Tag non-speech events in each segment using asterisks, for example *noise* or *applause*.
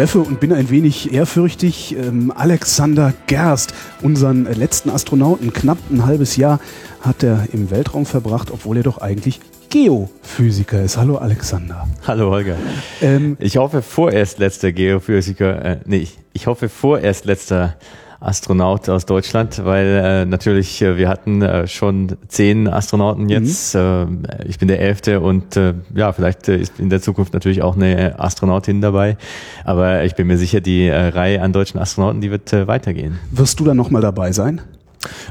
Treffe und bin ein wenig ehrfürchtig ähm, Alexander Gerst, unseren äh, letzten Astronauten. Knapp ein halbes Jahr hat er im Weltraum verbracht, obwohl er doch eigentlich Geophysiker ist. Hallo Alexander. Hallo Holger. Ähm, ich hoffe vorerst letzter Geophysiker, äh, nee, ich hoffe vorerst letzter Astronaut aus Deutschland, weil äh, natürlich äh, wir hatten äh, schon zehn Astronauten jetzt. Mhm. Äh, ich bin der elfte und äh, ja, vielleicht äh, ist in der Zukunft natürlich auch eine Astronautin dabei. Aber ich bin mir sicher, die äh, Reihe an deutschen Astronauten, die wird äh, weitergehen. Wirst du dann nochmal dabei sein?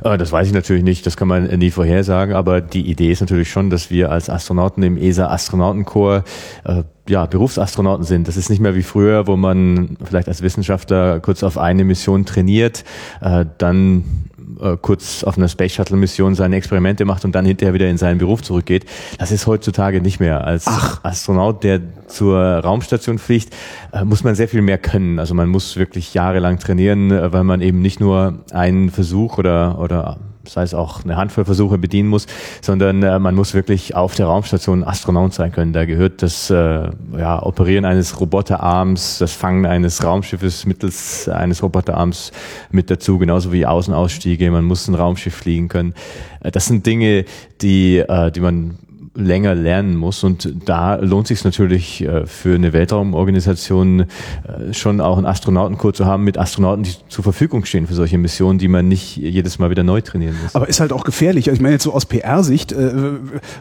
Äh, Das weiß ich natürlich nicht, das kann man nie vorhersagen, aber die Idee ist natürlich schon, dass wir als Astronauten im ESA-Astronautenkorps äh, ja, Berufsastronauten sind. Das ist nicht mehr wie früher, wo man vielleicht als Wissenschaftler kurz auf eine Mission trainiert, äh, dann äh, kurz auf einer Space Shuttle Mission seine Experimente macht und dann hinterher wieder in seinen Beruf zurückgeht. Das ist heutzutage nicht mehr. Als Ach. Astronaut, der zur Raumstation fliegt, äh, muss man sehr viel mehr können. Also man muss wirklich jahrelang trainieren, äh, weil man eben nicht nur einen Versuch oder, oder sei es auch eine Handvoll Versuche bedienen muss, sondern äh, man muss wirklich auf der Raumstation Astronaut sein können. Da gehört das äh, ja, Operieren eines Roboterarms, das Fangen eines Raumschiffes mittels eines Roboterarms mit dazu, genauso wie Außenausstiege. Man muss ein Raumschiff fliegen können. Äh, das sind Dinge, die, äh, die man länger lernen muss. Und da lohnt sich natürlich äh, für eine Weltraumorganisation äh, schon auch einen Astronautenkurs zu haben mit Astronauten, die zur Verfügung stehen für solche Missionen, die man nicht jedes Mal wieder neu trainieren muss. Aber ist halt auch gefährlich. Ich meine jetzt so aus PR-Sicht äh,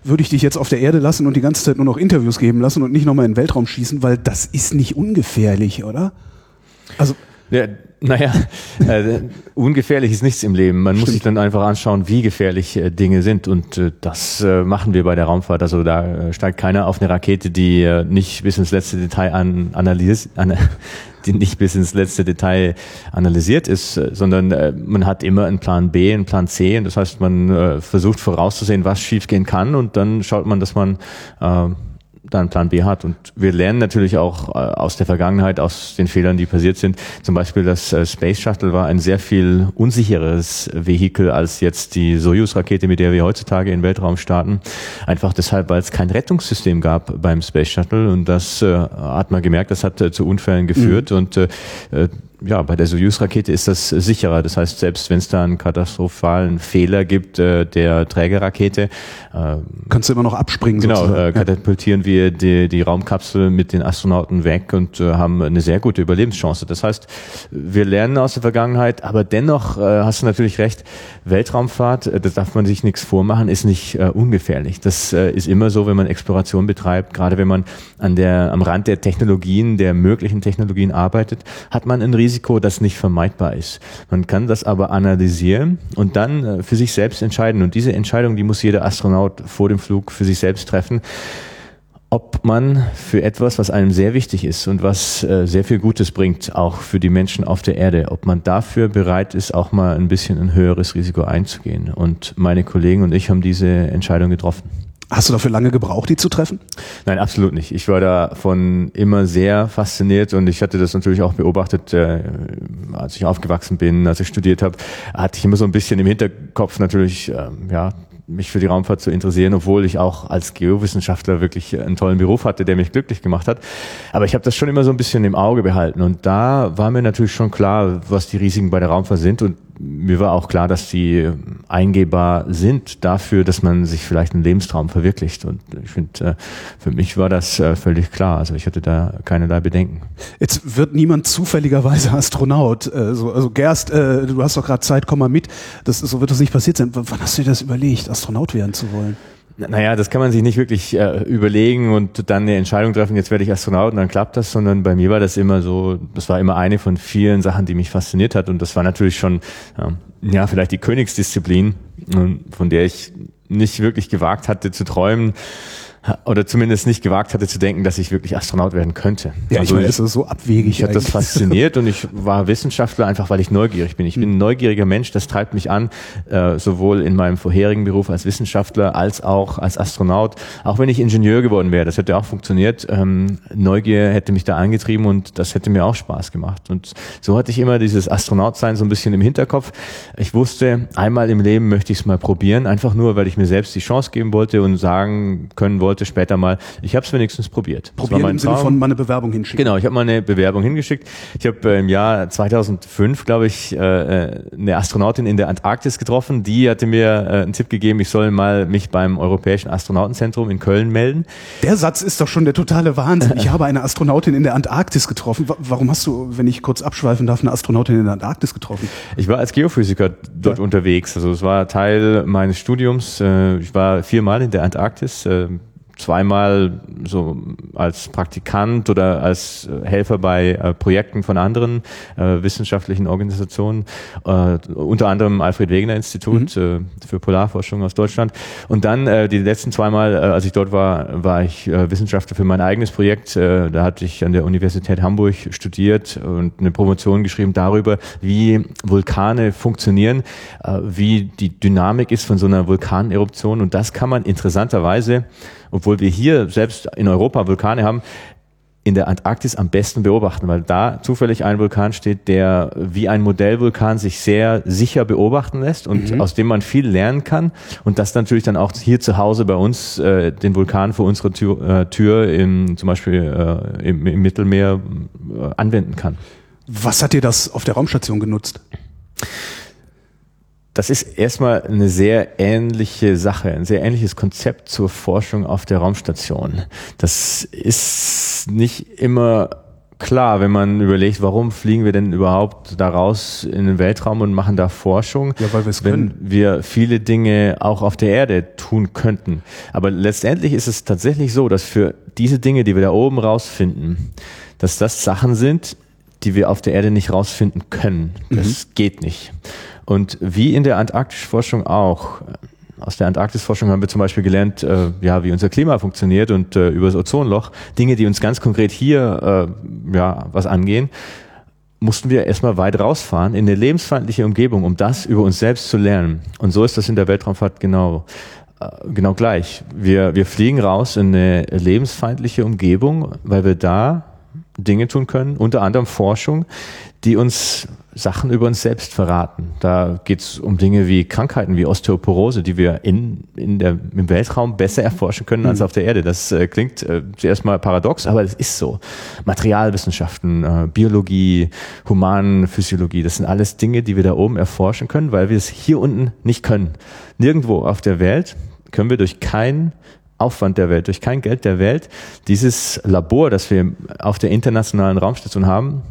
würde ich dich jetzt auf der Erde lassen und die ganze Zeit nur noch Interviews geben lassen und nicht nochmal in den Weltraum schießen, weil das ist nicht ungefährlich, oder? Also Ja, naja, äh, ungefährlich ist nichts im Leben. Man muss sich dann einfach anschauen, wie gefährlich äh, Dinge sind. Und äh, das äh, machen wir bei der Raumfahrt. Also da äh, steigt keiner auf eine Rakete, die äh, nicht bis ins letzte Detail an, analysiert, an, *laughs* die nicht bis ins letzte Detail analysiert ist, äh, sondern äh, man hat immer einen Plan B, einen Plan C. Und das heißt, man äh, versucht vorauszusehen, was schiefgehen kann. Und dann schaut man, dass man äh, dann Plan B hat. Und wir lernen natürlich auch äh, aus der Vergangenheit, aus den Fehlern, die passiert sind. Zum Beispiel das äh, Space Shuttle war ein sehr viel unsicheres Vehikel als jetzt die Soyuz-Rakete, mit der wir heutzutage in den Weltraum starten. Einfach deshalb, weil es kein Rettungssystem gab beim Space Shuttle. Und das äh, hat man gemerkt, das hat äh, zu Unfällen geführt. Und äh, äh, ja, bei der Soyuz-Rakete ist das sicherer. Das heißt, selbst wenn es da einen katastrophalen Fehler gibt äh, der Trägerrakete, äh, kannst du immer noch abspringen. Genau, sozusagen. äh, katapultieren wir die, die Raumkapsel mit den Astronauten weg und äh, haben eine sehr gute Überlebenschance. Das heißt, wir lernen aus der Vergangenheit, aber dennoch äh, hast du natürlich recht, Weltraumfahrt, äh, das darf man sich nichts vormachen, ist nicht äh, ungefährlich. Das äh, ist immer so, wenn man Exploration betreibt, gerade wenn man an der, am Rand der Technologien, der möglichen Technologien arbeitet, hat man ein Risiko, das nicht vermeidbar ist. Man kann das aber analysieren und dann äh, für sich selbst entscheiden. Und diese Entscheidung, die muss jeder Astronaut vor dem Flug für sich selbst treffen ob man für etwas, was einem sehr wichtig ist und was äh, sehr viel Gutes bringt, auch für die Menschen auf der Erde, ob man dafür bereit ist, auch mal ein bisschen ein höheres Risiko einzugehen. Und meine Kollegen und ich haben diese Entscheidung getroffen. Hast du dafür lange gebraucht, die zu treffen? Nein, absolut nicht. Ich war davon immer sehr fasziniert und ich hatte das natürlich auch beobachtet, äh, als ich aufgewachsen bin, als ich studiert habe, hatte ich immer so ein bisschen im Hinterkopf natürlich, ähm, ja, mich für die Raumfahrt zu interessieren, obwohl ich auch als Geowissenschaftler wirklich einen tollen Beruf hatte, der mich glücklich gemacht hat. Aber ich habe das schon immer so ein bisschen im Auge behalten und da war mir natürlich schon klar, was die Risiken bei der Raumfahrt sind und mir war auch klar, dass die eingehbar sind dafür, dass man sich vielleicht einen Lebenstraum verwirklicht. Und ich finde, äh, für mich war das äh, völlig klar. Also ich hatte da keinerlei Bedenken. Jetzt wird niemand zufälligerweise *laughs* Astronaut. Äh, so, also Gerst, du hast doch gerade Zeit, komm mal mit. Das, so wird das nicht passiert sein. Wann hast du dir das überlegt, Astronaut werden zu wollen? Naja, das kann man sich nicht wirklich äh, überlegen und dann eine Entscheidung treffen, jetzt werde ich Astronaut und dann klappt das, sondern bei mir war das immer so, das war immer eine von vielen Sachen, die mich fasziniert hat und das war natürlich schon, ja, ja vielleicht die Königsdisziplin, von der ich nicht wirklich gewagt hatte zu träumen. Oder zumindest nicht gewagt hatte zu denken, dass ich wirklich Astronaut werden könnte. Ja, also ich meine, es ist so abwegig. Mich hat das fasziniert *laughs* und ich war Wissenschaftler einfach, weil ich neugierig bin. Ich bin ein neugieriger Mensch, das treibt mich an, äh, sowohl in meinem vorherigen Beruf als Wissenschaftler als auch als Astronaut. Auch wenn ich Ingenieur geworden wäre, das hätte auch funktioniert. Ähm, Neugier hätte mich da angetrieben und das hätte mir auch Spaß gemacht. Und so hatte ich immer dieses Astronautsein so ein bisschen im Hinterkopf. Ich wusste, einmal im Leben möchte ich es mal probieren, einfach nur, weil ich mir selbst die Chance geben wollte und sagen können wollte später mal, ich habe es wenigstens probiert. Probieren im Sinne von mal eine Bewerbung hinschicken. Genau, ich habe mal eine Bewerbung hingeschickt. Ich habe äh, im Jahr 2005, glaube ich, äh, äh, eine Astronautin in der Antarktis getroffen. Die hatte mir äh, einen Tipp gegeben, ich soll mal mich beim Europäischen Astronautenzentrum in Köln melden. Der Satz ist doch schon der totale Wahnsinn. Ich habe eine Astronautin in der Antarktis getroffen. Warum hast du, wenn ich kurz abschweifen darf, eine Astronautin in der Antarktis getroffen? Ich war als Geophysiker dort ja. unterwegs. Also es war Teil meines Studiums. Äh, ich war viermal in der Antarktis zweimal so als Praktikant oder als äh, Helfer bei äh, Projekten von anderen äh, wissenschaftlichen Organisationen, äh, unter anderem Alfred Wegener Institut mhm. für Polarforschung aus Deutschland. Und dann die letzten zweimal, als ich dort war, war ich Wissenschaftler für mein eigenes Projekt. Da hatte ich an der Universität Hamburg studiert und eine Promotion geschrieben darüber, wie Vulkane funktionieren, wie die Dynamik ist von so einer Vulkaneruption. Und das kann man interessanterweise obwohl wir hier selbst in Europa Vulkane haben, in der Antarktis am besten beobachten, weil da zufällig ein Vulkan steht, der wie ein Modellvulkan sich sehr sicher beobachten lässt und mhm. aus dem man viel lernen kann und das natürlich dann auch hier zu Hause bei uns äh, den Vulkan vor unserer Tür, äh, Tür im, zum Beispiel äh, im, im, Mittelmeer äh, anwenden kann. Was hat dir das auf der Raumstation genutzt? Das ist erstmal eine sehr ähnliche Sache, ein sehr ähnliches Konzept zur Forschung auf der Raumstation. Das ist nicht immer klar, wenn man überlegt, warum fliegen wir denn überhaupt da raus in den Weltraum und machen da Forschung, ja, weil wenn können. wir viele Dinge auch auf der Erde tun könnten. Aber letztendlich ist es tatsächlich so, dass für diese Dinge, die wir da oben rausfinden, dass das Sachen sind, die wir auf der Erde nicht rausfinden können. Das mhm. geht nicht. Und wie in der Antarktisforschung auch, aus der Antarktisforschung haben wir zum Beispiel gelernt, äh, ja, wie unser Klima funktioniert und äh, über das Ozonloch, Dinge, die uns ganz konkret hier äh, ja, was angehen, mussten wir erstmal weit rausfahren in eine lebensfeindliche Umgebung, um das über uns selbst zu lernen. Und so ist das in der Weltraumfahrt genau äh, genau gleich. Wir, wir fliegen raus in eine lebensfeindliche Umgebung, weil wir da Dinge tun können, unter anderem Forschung, die uns Sachen über uns selbst verraten. Da geht es um Dinge wie Krankheiten wie Osteoporose, die wir in, in der, im Weltraum besser erforschen können als mhm. auf der Erde. Das äh, klingt äh, zuerst mal paradox, aber es ist so. Materialwissenschaften, äh, Biologie, Humanphysiologie, das sind alles Dinge, die wir da oben erforschen können, weil wir es hier unten nicht können. Nirgendwo auf der Welt können wir durch keinen Aufwand der Welt, durch kein Geld der Welt dieses Labor, das wir auf der internationalen Raumstation haben,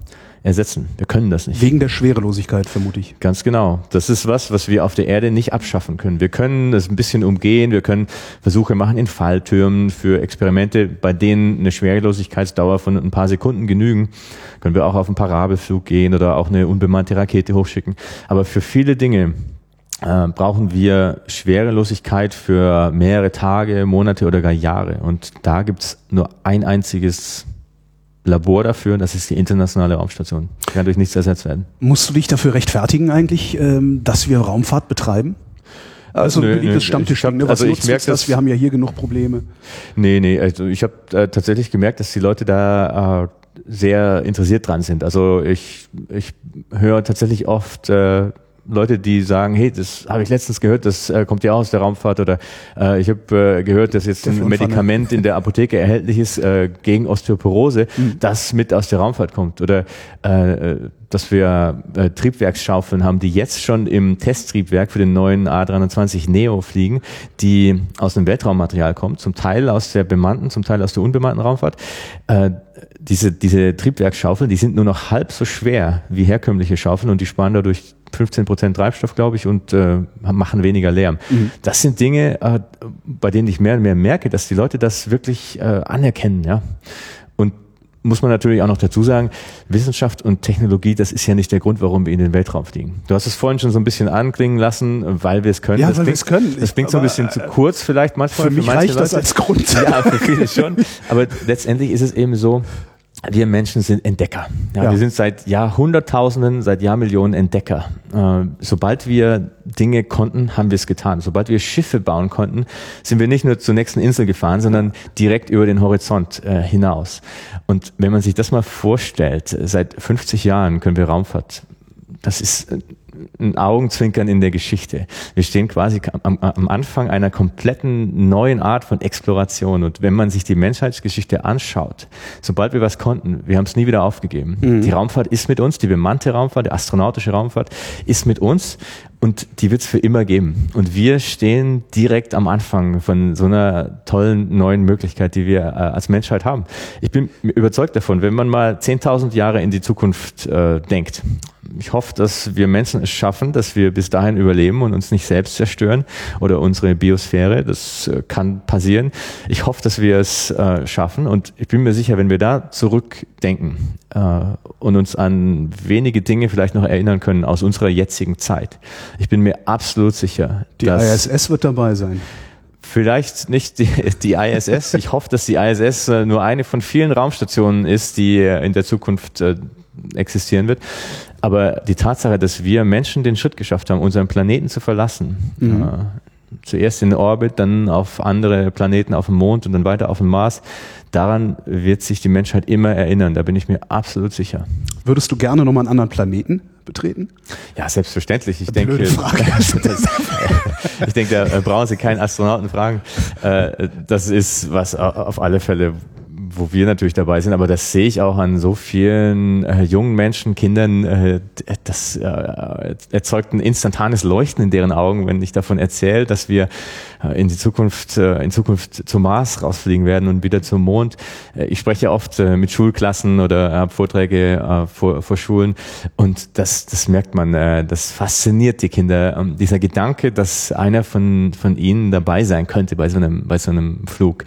ersetzen. Wir können das nicht. Wegen der Schwerelosigkeit, vermute ich. Ganz genau. Das ist was, was wir auf der Erde nicht abschaffen können. Wir können das ein bisschen umgehen. Wir können Versuche machen in Falltürmen für Experimente, bei denen eine Schwerelosigkeitsdauer von ein paar Sekunden genügen. Können wir auch auf einen Parabelflug gehen oder auch eine unbemannte Rakete hochschicken. Aber für viele Dinge äh, brauchen wir Schwerelosigkeit für mehrere Tage, Monate oder gar Jahre. Und da gibt's nur ein einziges Labor dafür, das ist die internationale Raumstation. Kann durch nichts ersetzt werden. Musst du dich dafür rechtfertigen eigentlich, ähm, dass wir Raumfahrt betreiben? Also nö, beliebtes Stammtisch. Hab, ne? also ich merke das. Wir haben ja hier genug Probleme. Nee, nee, also ich habe äh, tatsächlich gemerkt, dass die Leute da äh, sehr interessiert dran sind. Also ich, ich höre tatsächlich oft äh, Leute, die sagen, hey, das habe ich letztens gehört, das äh, kommt ja aus der Raumfahrt oder äh, ich habe äh, gehört, dass jetzt ein Medikament in der Apotheke erhältlich ist äh, gegen Osteoporose, mhm. das mit aus der Raumfahrt kommt oder äh, dass wir äh, Triebwerksschaufeln haben, die jetzt schon im Testtriebwerk für den neuen A320 Neo fliegen, die aus dem Weltraummaterial kommt, zum Teil aus der bemannten, zum Teil aus der unbemannten Raumfahrt. Äh, diese, diese Triebwerksschaufeln, die sind nur noch halb so schwer wie herkömmliche Schaufeln und die sparen dadurch 15 Prozent Treibstoff, glaube ich, und äh, machen weniger Lärm. Mhm. Das sind Dinge, äh, bei denen ich mehr und mehr merke, dass die Leute das wirklich äh, anerkennen, ja. Und muss man natürlich auch noch dazu sagen, Wissenschaft und Technologie, das ist ja nicht der Grund, warum wir in den Weltraum fliegen. Du hast es vorhin schon so ein bisschen anklingen lassen, weil wir es können. Ja, das weil wir es können. Das klingt so ein bisschen zu äh, kurz vielleicht manchmal. Für mich manche reicht das Leute. als Grund. Ja, für viele schon. Aber letztendlich ist es eben so, wir Menschen sind Entdecker. Ja, Ja. Wir sind seit Jahrhunderttausenden, seit Jahrmillionen Entdecker. Äh, sobald wir Dinge konnten, haben wir es getan. Sobald wir Schiffe bauen konnten, sind wir nicht nur zur nächsten Insel gefahren, sondern direkt über den Horizont äh, hinaus. Und wenn man sich das mal vorstellt, seit 50 Jahren können wir Raumfahrt. Das ist äh, ein Augenzwinkern in der Geschichte. Wir stehen quasi am, am Anfang einer kompletten neuen Art von Exploration. Und wenn man sich die Menschheitsgeschichte anschaut, sobald wir was konnten, wir haben es nie wieder aufgegeben. Die Raumfahrt ist mit uns, die bemannte Raumfahrt, die astronautische Raumfahrt ist mit uns und die wird es für immer geben. Und wir stehen direkt am Anfang von so einer tollen neuen Möglichkeit, die wir äh, als Menschheit haben. Ich bin überzeugt davon, wenn man mal 10.000 Jahre in die Zukunft äh, denkt, ich hoffe, dass wir Menschen es schaffen, dass wir bis dahin überleben und uns nicht selbst zerstören oder unsere Biosphäre. Das äh, kann passieren. Ich hoffe, dass wir es äh, schaffen und ich bin mir sicher, wenn wir da zurückdenken äh, und uns an wenige Dinge vielleicht noch erinnern können aus unserer jetzigen Zeit, ich bin mir absolut sicher, Die ISS wird dabei sein. Vielleicht nicht die, die ISS. Ich hoffe, dass die ISS nur eine von vielen Raumstationen ist, die in der Zukunft existieren wird. Aber die Tatsache, dass wir Menschen den Schritt geschafft haben, unseren Planeten zu verlassen, äh, zuerst in den Orbit, dann auf andere Planeten, auf dem Mond und dann weiter auf dem Mars, daran wird sich die Menschheit immer erinnern. Da bin ich mir absolut sicher. Würdest du gerne nochmal einen anderen Planeten betreten? Ja, selbstverständlich. Ich denke, Blöde Frage. *laughs* das, ich denke, da brauchen Sie keinen Astronauten fragen. Äh, Das ist was au- auf alle Fälle, wo wir natürlich dabei sind, aber das sehe ich auch an so vielen äh, jungen Menschen, Kindern, äh, das äh, erzeugt ein instantanes Leuchten in deren Augen, wenn ich davon erzähle, dass wir äh, in die Zukunft, äh, in Zukunft zum Mars rausfliegen werden und wieder zum Mond. Äh, ich spreche oft mit Schulklassen oder habe Vorträge vor, vor Schulen und das, das merkt man, das fasziniert die Kinder. Ähm, dieser Gedanke, dass einer von, von ihnen dabei sein könnte bei so einem, bei so einem Flug,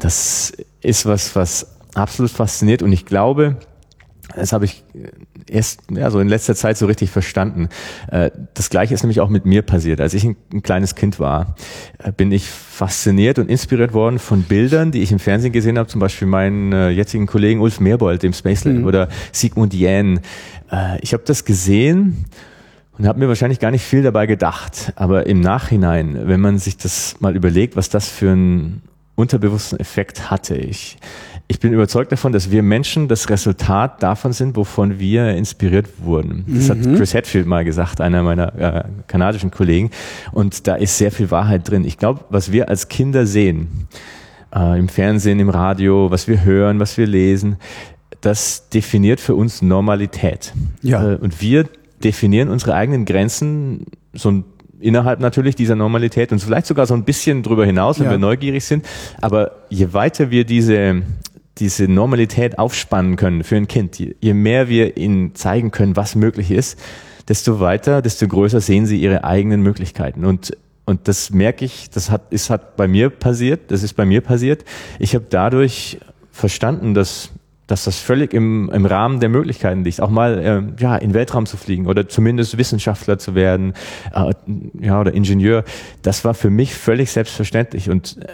das ist was, was absolut fasziniert und ich glaube, das habe ich erst ja, so in letzter Zeit so richtig verstanden. Äh, Das gleiche ist nämlich auch mit mir passiert. Als ich ein, ein kleines Kind war, äh, bin ich fasziniert und inspiriert worden von Bildern, die ich im Fernsehen gesehen habe, zum Beispiel meinen äh, jetzigen Kollegen Ulf Meerbold, dem Space Lab, oder Sigmund Jähn. Äh, Ich habe das gesehen und habe mir wahrscheinlich gar nicht viel dabei gedacht. Aber im Nachhinein, wenn man sich das mal überlegt, was das für einen unterbewussten Effekt hatte, ich, ich bin überzeugt davon, dass wir Menschen das Resultat davon sind, wovon wir inspiriert wurden. Das hat Chris Hadfield mal gesagt, einer meiner äh, kanadischen Kollegen. Und da ist sehr viel Wahrheit drin. Ich glaube, was wir als Kinder sehen, äh, im Fernsehen, im Radio, was wir hören, was wir lesen, das definiert für uns Normalität. Ja. Äh, und wir definieren unsere eigenen Grenzen so ein innerhalb natürlich dieser Normalität und vielleicht sogar so ein bisschen drüber hinaus, wenn Ja. wir neugierig sind. Aber je weiter wir diese, diese Normalität aufspannen können für ein Kind, je, je mehr wir ihnen zeigen können, was möglich ist, desto weiter, desto größer sehen sie ihre eigenen Möglichkeiten. Und und das merke ich, das hat, ist hat bei mir passiert, das ist bei mir passiert. Ich habe dadurch verstanden, dass dass das völlig im, im Rahmen der Möglichkeiten liegt, auch mal ähm, ja, in Weltraum zu fliegen oder zumindest Wissenschaftler zu werden äh, ja, oder Ingenieur. Das war für mich völlig selbstverständlich und äh,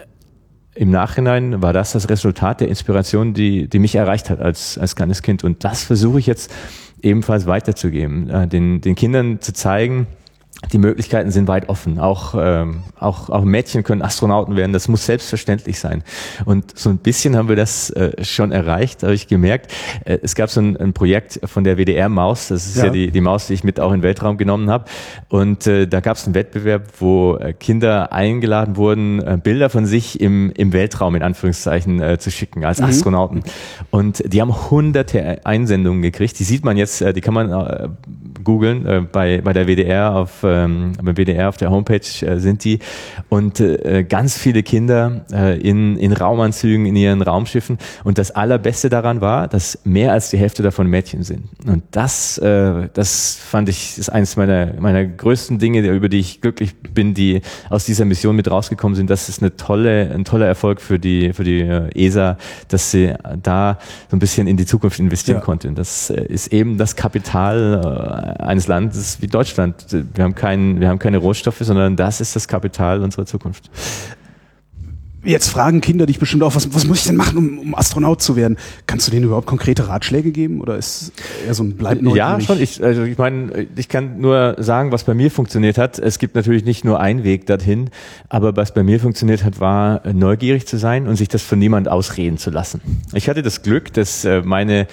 im Nachhinein war das das Resultat der Inspiration, die, die mich erreicht hat als, als kleines Kind. Und das versuche ich jetzt ebenfalls weiterzugeben, äh, den, den Kindern zu zeigen, die Möglichkeiten sind weit offen. Auch, ähm, auch, auch Mädchen können Astronauten werden. Das muss selbstverständlich sein. Und so ein bisschen haben wir das äh, schon erreicht, habe ich gemerkt. Äh, es gab so ein, ein Projekt von der WDR-Maus. Das ist ja, Ja. die, die Maus, die ich mit auch in den Weltraum genommen habe. Und äh, da gab es einen Wettbewerb, wo äh, Kinder eingeladen wurden, äh, Bilder von sich im, im Weltraum in Anführungszeichen äh, zu schicken als Astronauten. Und die haben hunderte Einsendungen gekriegt. Die sieht man jetzt, äh, die kann man äh, googeln. Äh, bei, bei der WDR auf, ähm, beim WDR auf der Homepage äh, sind die. Und äh, ganz viele Kinder äh, in, in Raumanzügen, in ihren Raumschiffen. Und das Allerbeste daran war, dass mehr als die Hälfte davon Mädchen sind. Und das, äh, das fand ich, ist eines meiner, meiner größten Dinge, über die ich glücklich bin, die aus dieser Mission mit rausgekommen sind. Das ist eine tolle, ein toller Erfolg für die, für die äh, ESA, dass sie da so ein bisschen in die Zukunft investieren ja. konnte. Und das äh, ist eben das Kapital äh, eines Landes wie Deutschland. Wir haben, kein, wir haben keine Rohstoffe, sondern das ist das Kapital unserer Zukunft. Jetzt fragen Kinder dich bestimmt auch, was, was muss ich denn machen, um, um Astronaut zu werden? Kannst du denen überhaupt konkrete Ratschläge geben oder ist eher so ein bleib neugierig? Ja, schon. Ich, also ich meine, ich kann nur sagen, was bei mir funktioniert hat. Es gibt natürlich nicht nur einen Weg dorthin, aber was bei mir funktioniert hat, war neugierig zu sein und sich das von niemand ausreden zu lassen. Ich hatte das Glück, dass äh, meine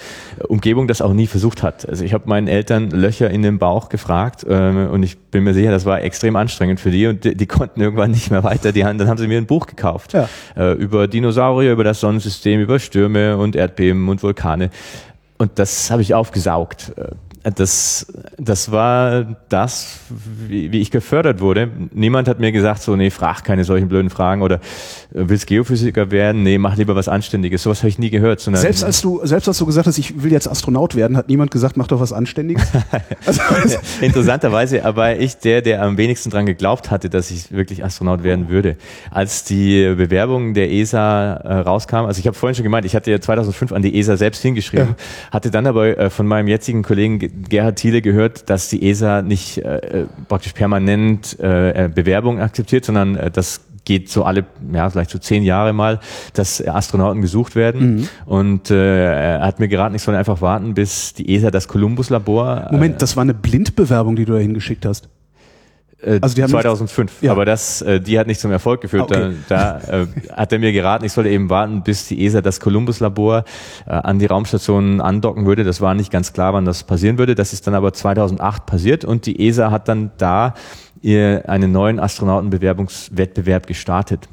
Umgebung das auch nie versucht hat. Also ich habe meinen Eltern Löcher in den Bauch gefragt äh, und ich bin mir sicher, das war extrem anstrengend für die und die, die konnten irgendwann nicht mehr weiter. Die, dann haben sie mir ein Buch gekauft. Ja ja. äh, über Dinosaurier, über das Sonnensystem, über Stürme und Erdbeben und Vulkane. Und das habe ich aufgesaugt. Das, das war das, wie, wie ich gefördert wurde. Niemand hat mir gesagt, so, nee, frag keine solchen blöden Fragen oder äh, willst Geophysiker werden? Nee, mach lieber was Anständiges. Sowas habe ich nie gehört. Sondern selbst als du, selbst als du gesagt hast, ich will jetzt Astronaut werden, hat niemand gesagt, mach doch was Anständiges? *laughs* also, *laughs* Interessanterweise aber ich der, der am wenigsten dran geglaubt hatte, dass ich wirklich Astronaut werden würde. Als die Bewerbung der ESA äh, rauskam, also ich habe vorhin schon gemeint, ich hatte ja 2005 an die ESA selbst hingeschrieben, ja. hatte dann aber äh, von meinem jetzigen Kollegen Gerhard Thiele gehört, dass die ESA nicht äh, äh, praktisch permanent äh, Bewerbungen akzeptiert, sondern äh, das geht so alle, ja, vielleicht so zehn Jahre mal, dass Astronauten gesucht werden. Mhm. Und äh, er hat mir geraten, ich soll einfach warten, bis die ESA das Columbus-Labor. Moment, äh, das war eine Blindbewerbung, die du da hingeschickt hast. Äh, also die haben 2005, ja. aber das, äh, die hat nicht zum Erfolg geführt. Okay. Da, da äh, hat er mir geraten, ich sollte eben warten, bis die ESA das Columbus-Labor äh, an die Raumstation andocken würde. Das war nicht ganz klar, wann das passieren würde. Das ist dann aber 2008 passiert und die ESA hat dann da ihr einen neuen Astronautenbewerbungswettbewerb gestartet.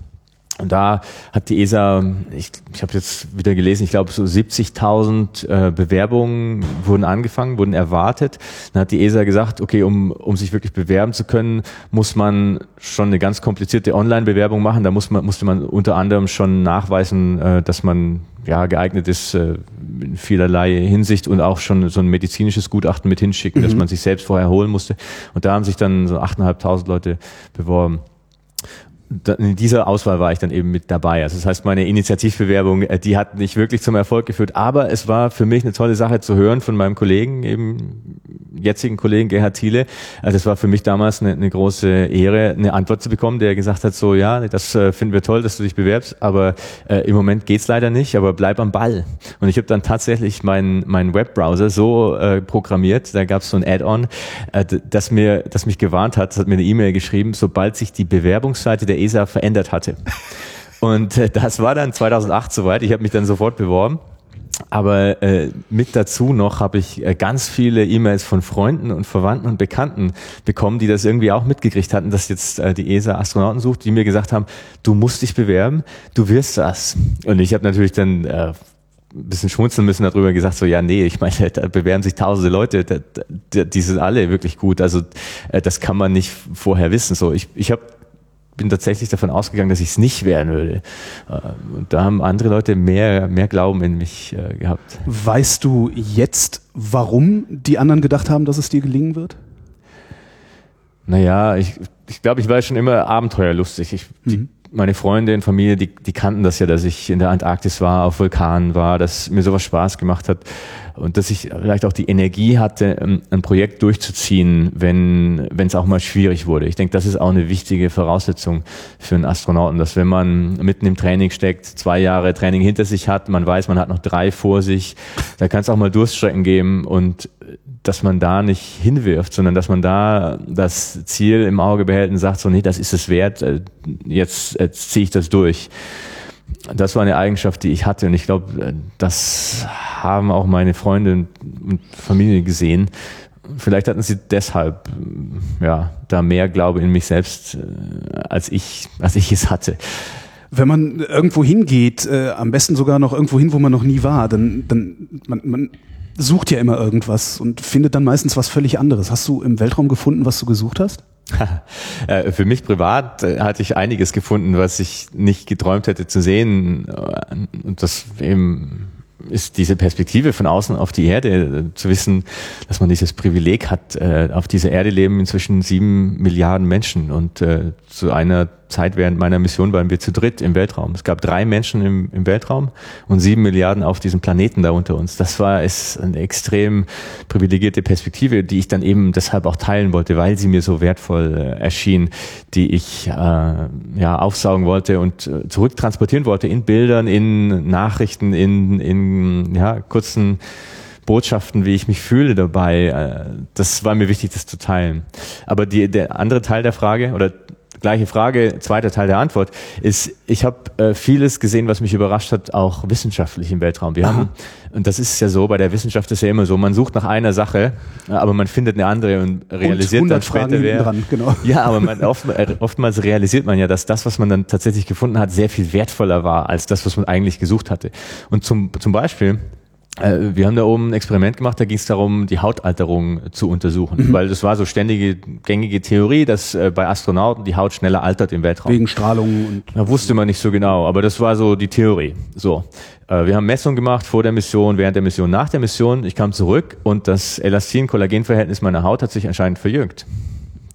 Und da hat die ESA, ich, ich habe jetzt wieder gelesen, ich glaube so 70.000 äh, Bewerbungen wurden angefangen, wurden erwartet. Dann hat die ESA gesagt, okay, um, um sich wirklich bewerben zu können, muss man schon eine ganz komplizierte Online-Bewerbung machen. Da muss man, musste man unter anderem schon nachweisen, äh, dass man ja geeignet ist äh, in vielerlei Hinsicht und auch schon so ein medizinisches Gutachten mit hinschicken, mhm. dass man sich selbst vorher holen musste. Und da haben sich dann so 8.500 Leute beworben in dieser Auswahl war ich dann eben mit dabei. Also das heißt, meine Initiativbewerbung, äh, die hat nicht wirklich zum Erfolg geführt, aber es war für mich eine tolle Sache zu hören von meinem Kollegen, eben jetzigen Kollegen Gerhard Thiele. Also das war für mich damals eine, eine große Ehre, eine Antwort zu bekommen, der gesagt hat, so ja, das äh, finden wir toll, dass du dich bewerbst, aber äh, im Moment geht's leider nicht, aber bleib am Ball. Und ich habe dann tatsächlich meinen meinen Webbrowser so äh, programmiert, da gab es so ein Add-on, äh, das mir, das mich gewarnt hat, das hat mir eine E-Mail geschrieben, sobald sich die Bewerbungsseite der ESA verändert hatte. Und äh, das war dann 2008 soweit. Ich habe mich dann sofort beworben. Aber äh, mit dazu noch habe ich äh, ganz viele E-Mails von Freunden und Verwandten und Bekannten bekommen, die das irgendwie auch mitgekriegt hatten, dass jetzt äh, die ESA Astronauten sucht, die mir gesagt haben, du musst dich bewerben, du wirst das. Und ich habe natürlich dann äh, ein bisschen schmunzeln müssen darüber gesagt, so ja, nee, ich meine, *laughs* da bewerben sich tausende Leute, da, da, die sind alle wirklich gut. Also äh, das kann man nicht vorher wissen. So, ich, ich habe bin tatsächlich davon ausgegangen, dass ich es nicht werden würde. Äh, und da haben andere Leute mehr, mehr Glauben in mich äh, gehabt. Weißt du jetzt, warum die anderen gedacht haben, dass es dir gelingen wird? Naja, ich, ich glaube, ich war schon immer abenteuerlustig. Ich, mhm. Meine Freunde und Familie, die, die kannten das ja, dass ich in der Antarktis war, auf Vulkanen war, dass mir sowas Spaß gemacht hat und dass ich vielleicht auch die Energie hatte, ein Projekt durchzuziehen, wenn wenn es auch mal schwierig wurde. Ich denke, das ist auch eine wichtige Voraussetzung für einen Astronauten, dass wenn man mitten im Training steckt, zwei Jahre Training hinter sich hat, man weiß, man hat noch drei vor sich, da kann es auch mal Durststrecken geben und dass man da nicht hinwirft, sondern dass man da das Ziel im Auge behält und sagt so, nee, das ist es wert, äh, jetzt, jetzt ziehe ich das durch. Das war eine Eigenschaft, die ich hatte und ich glaube, äh, das haben auch meine Freunde und Familie gesehen. Vielleicht hatten sie deshalb ja da mehr Glaube in mich selbst, äh, als ich, als ich es hatte wenn man irgendwo hingeht, äh, am besten sogar noch irgendwo hin, wo man noch nie war, dann, dann man, man sucht ja immer irgendwas und findet dann meistens was völlig anderes. Hast du im Weltraum gefunden, was du gesucht hast? *laughs* Äh, für mich privat äh, hatte ich einiges gefunden, was ich nicht geträumt hätte zu sehen. Und das eben ist diese Perspektive von außen auf die Erde, zu wissen, dass man dieses Privileg hat. Auf dieser Erde leben inzwischen sieben Milliarden Menschen und zu einer Zeit während meiner Mission waren wir zu dritt im Weltraum. Es gab drei Menschen im, im Weltraum und sieben Milliarden auf diesem Planeten da unter uns. Das war ist eine extrem privilegierte Perspektive, die ich dann eben deshalb auch teilen wollte, weil sie mir so wertvoll äh, erschien, die ich äh, ja aufsaugen wollte und äh, zurücktransportieren wollte in Bildern, in Nachrichten, in, in ja, kurzen Botschaften, wie ich mich fühle dabei. Äh, das war mir wichtig, das zu teilen. Aber die, der andere Teil der Frage oder gleiche Frage, zweiter Teil der Antwort, ist, ich habe äh, vieles gesehen, was mich überrascht hat, auch wissenschaftlich im Weltraum. Wir Aha. haben, und das ist ja so, bei der Wissenschaft ist ja immer so, man sucht nach einer Sache, aber man findet eine andere und realisiert und dann später, wer, dran, genau. *laughs* ja, aber man, oft, äh, oftmals realisiert man ja, dass das, was man dann tatsächlich gefunden hat, sehr viel wertvoller war, als das, was man eigentlich gesucht hatte. Und zum, zum Beispiel, wir haben da oben ein Experiment gemacht, da ging es darum, die Hautalterung zu untersuchen, mhm. weil das war so ständige gängige Theorie, dass äh, bei Astronauten die Haut schneller altert im Weltraum. Wegen Strahlung und. Da wusste man nicht so genau, aber das war so die Theorie. So, äh, wir haben Messungen gemacht vor der Mission, während der Mission, nach der Mission. Ich kam zurück und das Elastin-Kollagen-Verhältnis meiner Haut hat sich anscheinend verjüngt.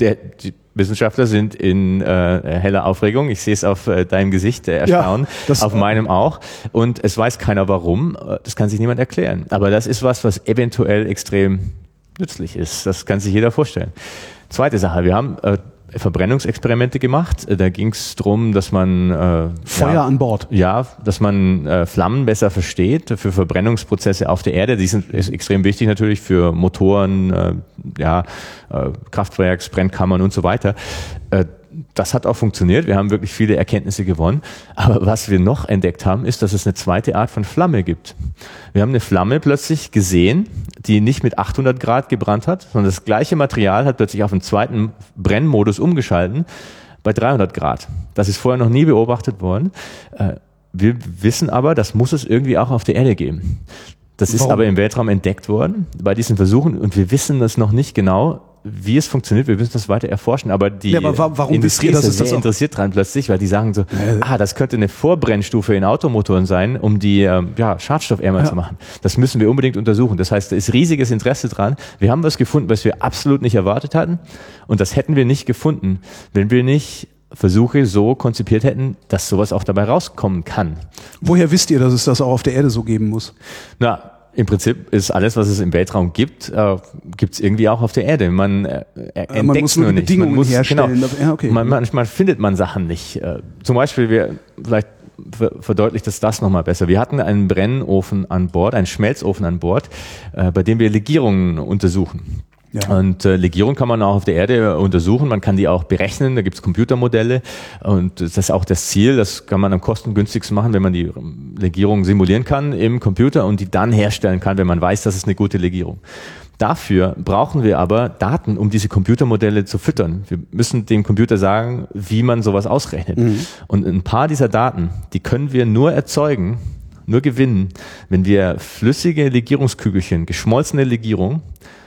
Der, die, Wissenschaftler sind in äh, heller Aufregung. Ich sehe es auf äh, deinem Gesicht, äh, Erstaunen, ja, auf meinem auch. Und es weiß keiner warum. Äh, das kann sich niemand erklären. Aber das ist was, was eventuell extrem nützlich ist. Das kann sich jeder vorstellen. Zweite Sache, wir haben äh, Verbrennungsexperimente gemacht. Äh, da ging es darum, dass man äh, Feuer ja, an Bord. Ja, dass man äh, Flammen besser versteht für Verbrennungsprozesse auf der Erde. Die sind extrem wichtig natürlich für Motoren, äh, ja, äh, Kraftwerks, Brennkammern und so weiter. Das hat auch funktioniert. Wir haben wirklich viele Erkenntnisse gewonnen. Aber was wir noch entdeckt haben, ist, dass es eine zweite Art von Flamme gibt. Wir haben eine Flamme plötzlich gesehen, die nicht mit 800 Grad gebrannt hat, sondern das gleiche Material hat plötzlich auf einen zweiten Brennmodus umgeschalten bei 300 Grad. Das ist vorher noch nie beobachtet worden. Äh, wir wissen aber, das muss es irgendwie auch auf der Erde geben. Das ist Warum? aber im Weltraum entdeckt worden bei diesen Versuchen und wir wissen das noch nicht genau wie es funktioniert, wir müssen das weiter erforschen, aber die ja, aber warum Industrie ist sehr das interessiert dran plötzlich, weil die sagen so, ja. ah, das könnte eine Vorbrennstufe in Automotoren sein, um die ähm, ja, schadstoffärmer zu machen. Das müssen wir unbedingt untersuchen. Das heißt, da ist riesiges Interesse dran. Wir haben was gefunden, was wir absolut nicht erwartet hatten und das hätten wir nicht gefunden, wenn wir nicht Versuche so konzipiert hätten, dass sowas auch dabei rauskommen kann. Woher wisst ihr, dass es das auch auf der Erde so geben muss? Na, im Prinzip ist alles, was es im Weltraum gibt, äh, gibt es irgendwie auch auf der Erde. Man äh, entdeckt man muss nur, nur Bedingungen man muss, herstellen. Genau, ja, okay. man, manchmal findet man Sachen nicht. Äh, zum Beispiel, wir, vielleicht verdeutlicht das das nochmal besser. Wir hatten einen Brennofen an Bord, einen Schmelzofen an Bord, äh, bei dem wir Legierungen untersuchen. Ja. Und äh, Legierung kann man auch auf der Erde untersuchen, man kann die auch berechnen, da gibt es Computermodelle und das ist auch das Ziel, das kann man am kostengünstigsten machen, wenn man die Legierung simulieren kann im Computer und die dann herstellen kann, wenn man weiß, das ist eine gute Legierung. Dafür brauchen wir aber Daten, um diese Computermodelle zu füttern. Wir müssen dem Computer sagen, wie man sowas ausrechnet. Mhm. Und ein paar dieser Daten, die können wir nur erzeugen, nur gewinnen, wenn wir flüssige Legierungskügelchen, geschmolzene Legierung,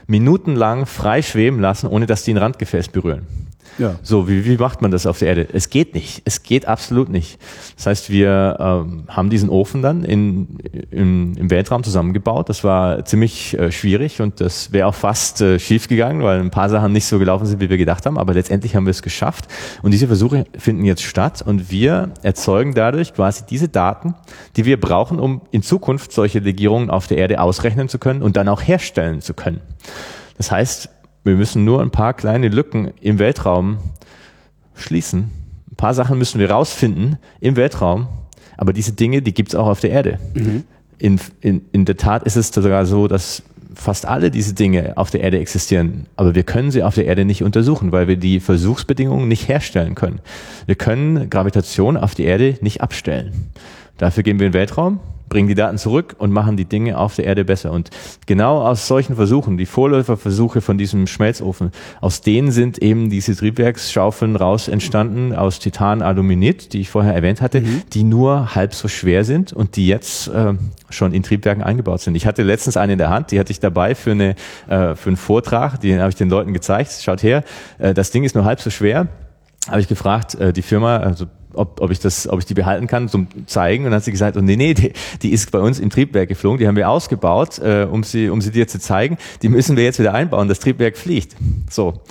minutenlang frei schweben lassen, ohne dass die ein Randgefäß berühren. Ja. So, wie, wie macht man das auf der Erde? Es geht nicht. Es geht absolut nicht. Das heißt, wir ähm, haben diesen Ofen dann in, in, im Weltraum zusammengebaut. Das war ziemlich äh, schwierig und das wäre auch fast äh, schief gegangen, weil ein paar Sachen nicht so gelaufen sind, wie wir gedacht haben. Aber letztendlich haben wir es geschafft. Und diese Versuche finden jetzt statt und wir erzeugen dadurch quasi diese Daten, die wir brauchen, um in Zukunft solche Legierungen auf der Erde ausrechnen zu können und dann auch herstellen zu können. Das heißt, wir müssen nur ein paar kleine Lücken im Weltraum schließen. Ein paar Sachen müssen wir rausfinden im Weltraum, aber diese Dinge, die gibt es auch auf der Erde. Mhm. In, in, in der Tat ist es sogar so, dass fast alle diese Dinge auf der Erde existieren, aber wir können sie auf der Erde nicht untersuchen, weil wir die Versuchsbedingungen nicht herstellen können. Wir können Gravitation auf die Erde nicht abstellen. Dafür gehen wir in den Weltraum bringen die Daten zurück und machen die Dinge auf der Erde besser. Und genau aus solchen Versuchen, die Vorläuferversuche von diesem Schmelzofen, aus denen sind eben diese Triebwerksschaufeln raus entstanden, aus Titan-Aluminit, die ich vorher erwähnt hatte, mhm. die nur halb so schwer sind und die jetzt äh, schon in Triebwerken eingebaut sind. Ich hatte letztens eine in der Hand, die hatte ich dabei für, eine, äh, für einen Vortrag, den habe ich den Leuten gezeigt. Schaut her, äh, das Ding ist nur halb so schwer habe ich gefragt, äh, die Firma, also ob, ob ich das, ob ich die behalten kann zum zeigen. Und dann hat sie gesagt, oh, nee, nee, die, die ist bei uns im Triebwerk geflogen, die haben wir ausgebaut, äh, um sie, um sie dir zu zeigen. Die müssen wir jetzt wieder einbauen. Das Triebwerk fliegt. So.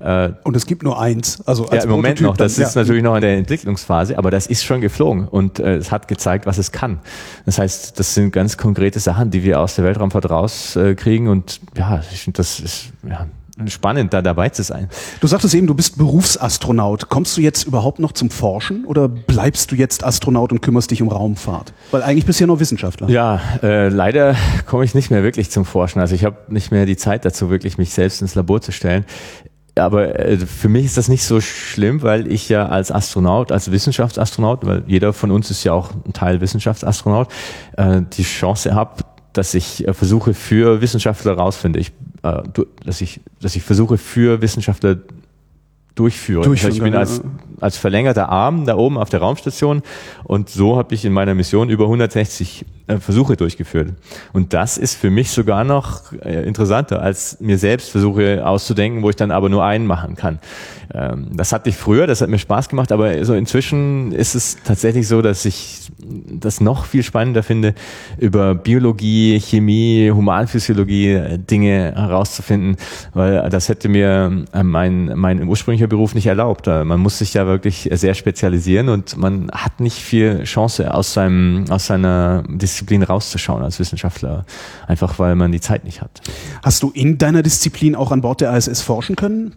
Äh, und es gibt nur eins. Also als ja, im Moment noch. Das dann, ist ja. natürlich noch in der Entwicklungsphase, aber das ist schon geflogen und äh, es hat gezeigt, was es kann. Das heißt, das sind ganz konkrete Sachen, die wir aus der Weltraumfahrt rauskriegen. Äh, und ja, ich finde, das ist ja, spannend, da dabei zu sein. Du sagtest eben, du bist Berufsastronaut. Kommst du jetzt überhaupt noch zum Forschen oder bleibst du jetzt Astronaut und kümmerst dich um Raumfahrt? Weil eigentlich bist du ja noch Wissenschaftler. Ja, äh, leider komme ich nicht mehr wirklich zum Forschen. Also ich habe nicht mehr die Zeit dazu, wirklich mich selbst ins Labor zu stellen. Aber äh, für mich ist das nicht so schlimm, weil ich ja als Astronaut, als Wissenschaftsastronaut, weil jeder von uns ist ja auch ein Teil Wissenschaftsastronaut, äh, die Chance habe, dass ich äh, versuche für Wissenschaftler rausfinde. Ich äh, dass ich, dass ich versuche für Wissenschaftler durchführe. Durchführen, ich bin als, als verlängerter Arm da oben auf der Raumstation und so habe ich in meiner Mission über 160 äh, Versuche durchgeführt. Und das ist für mich sogar noch äh, interessanter, als mir selbst Versuche auszudenken, wo ich dann aber nur einen machen kann. Ähm, das hatte ich früher, das hat mir Spaß gemacht, aber so inzwischen ist es tatsächlich so, dass ich das noch viel spannender finde, über Biologie, Chemie, Humanphysiologie äh, Dinge herauszufinden, weil das hätte mir mein, mein ursprünglicher Beruf nicht erlaubt. Man muss sich ja wirklich sehr spezialisieren und man hat nicht viel Chance aus seinem, aus seiner Disziplin rauszuschauen als Wissenschaftler, einfach weil man die Zeit nicht hat. Hast du in deiner Disziplin auch an Bord der ISS forschen können?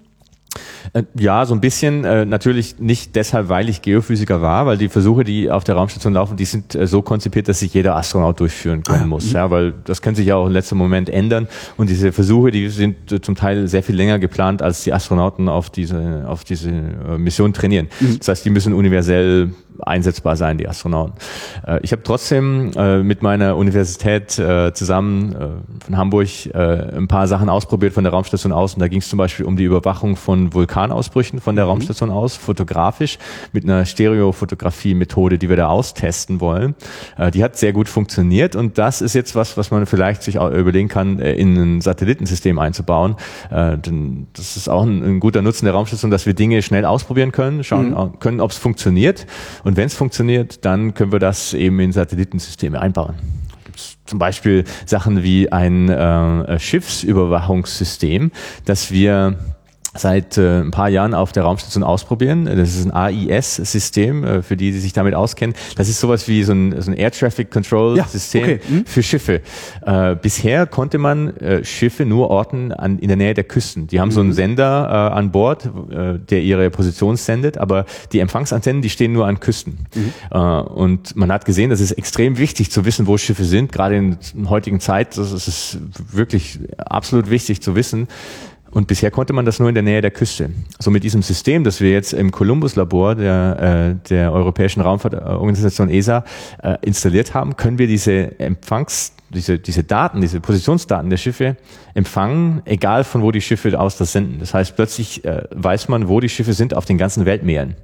Äh, ja, so ein bisschen. Äh, natürlich nicht deshalb, weil ich Geophysiker war, weil die Versuche, die auf der Raumstation laufen, die sind äh, so konzipiert, dass sich jeder Astronaut durchführen können ah, muss. Mhm. Ja, weil das kann sich ja auch im letzten Moment ändern. Und diese Versuche, die sind zum Teil sehr viel länger geplant, als die Astronauten auf diese, auf diese Mission trainieren. Mhm. Das heißt, die müssen universell einsetzbar sein, die Astronauten. Äh, ich habe trotzdem äh, mit meiner Universität äh, zusammen von Hamburg ein paar Sachen ausprobiert von der Raumstation aus. Und da ging es zum Beispiel um die Überwachung von Vulkanausbrüchen von der mhm. Raumstation aus, fotografisch, mit einer Stereofotografie-Methode, die wir da austesten wollen. Die hat sehr gut funktioniert und das ist jetzt was, was man vielleicht sich auch überlegen kann, in ein Satellitensystem einzubauen. Denn das ist auch ein, guter Nutzen der Raumstation, dass wir Dinge schnell ausprobieren können, schauen mhm. können, ob es funktioniert. Und wenn es funktioniert, dann können wir das eben in Satellitensysteme einbauen. Zum Beispiel Sachen wie ein äh, Schiffsüberwachungssystem, das wir seit äh, ein paar Jahren auf der Raumstation ausprobieren. Das ist ein AIS-System, äh, für die, die sich damit auskennen. Das ist sowas wie so ein, so ein Air Traffic Control System ja, okay. mhm. für Schiffe. Äh, bisher konnte man äh, Schiffe nur orten an, in der Nähe der Küsten. Die haben mhm. so einen mhm. Sender äh, an Bord, äh, der ihre Position sendet, aber die Empfangsantennen, die stehen nur an Küsten. Mhm. Äh, und man hat gesehen, das ist extrem wichtig zu wissen, wo Schiffe sind, gerade in der heutigen Zeit. Das ist wirklich absolut wichtig zu wissen, und bisher konnte man das nur in der Nähe der Küste. So mit diesem System, das wir jetzt im Columbus-Labor der, äh, der Europäischen Raumfahrtorganisation ESA äh, installiert haben, können wir diese Empfangs, diese, diese Daten, diese Positionsdaten der Schiffe empfangen, egal von wo die Schiffe aus das senden. Das heißt, plötzlich äh, weiß man, wo die Schiffe sind auf den ganzen Weltmeeren.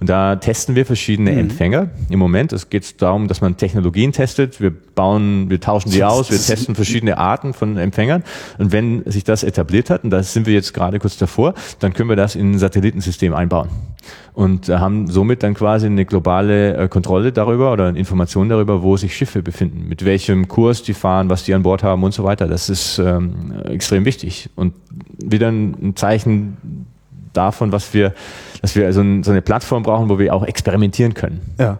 Und da testen wir verschiedene mhm. Empfänger im Moment. Es geht darum, dass man Technologien testet. Wir bauen, wir tauschen sie aus, wir testen verschiedene Arten von Empfängern. Und wenn sich das etabliert hat, und da sind wir jetzt gerade kurz davor, dann können wir das in ein Satellitensystem einbauen. Und haben somit dann quasi eine globale äh, Kontrolle darüber oder Informationen darüber, wo sich Schiffe befinden, mit welchem Kurs die fahren, was die an Bord haben und so weiter. Das ist ähm, extrem wichtig und wieder ein Zeichen davon, was wir, dass wir so, ein, so eine Plattform brauchen, wo wir auch experimentieren können. Ja.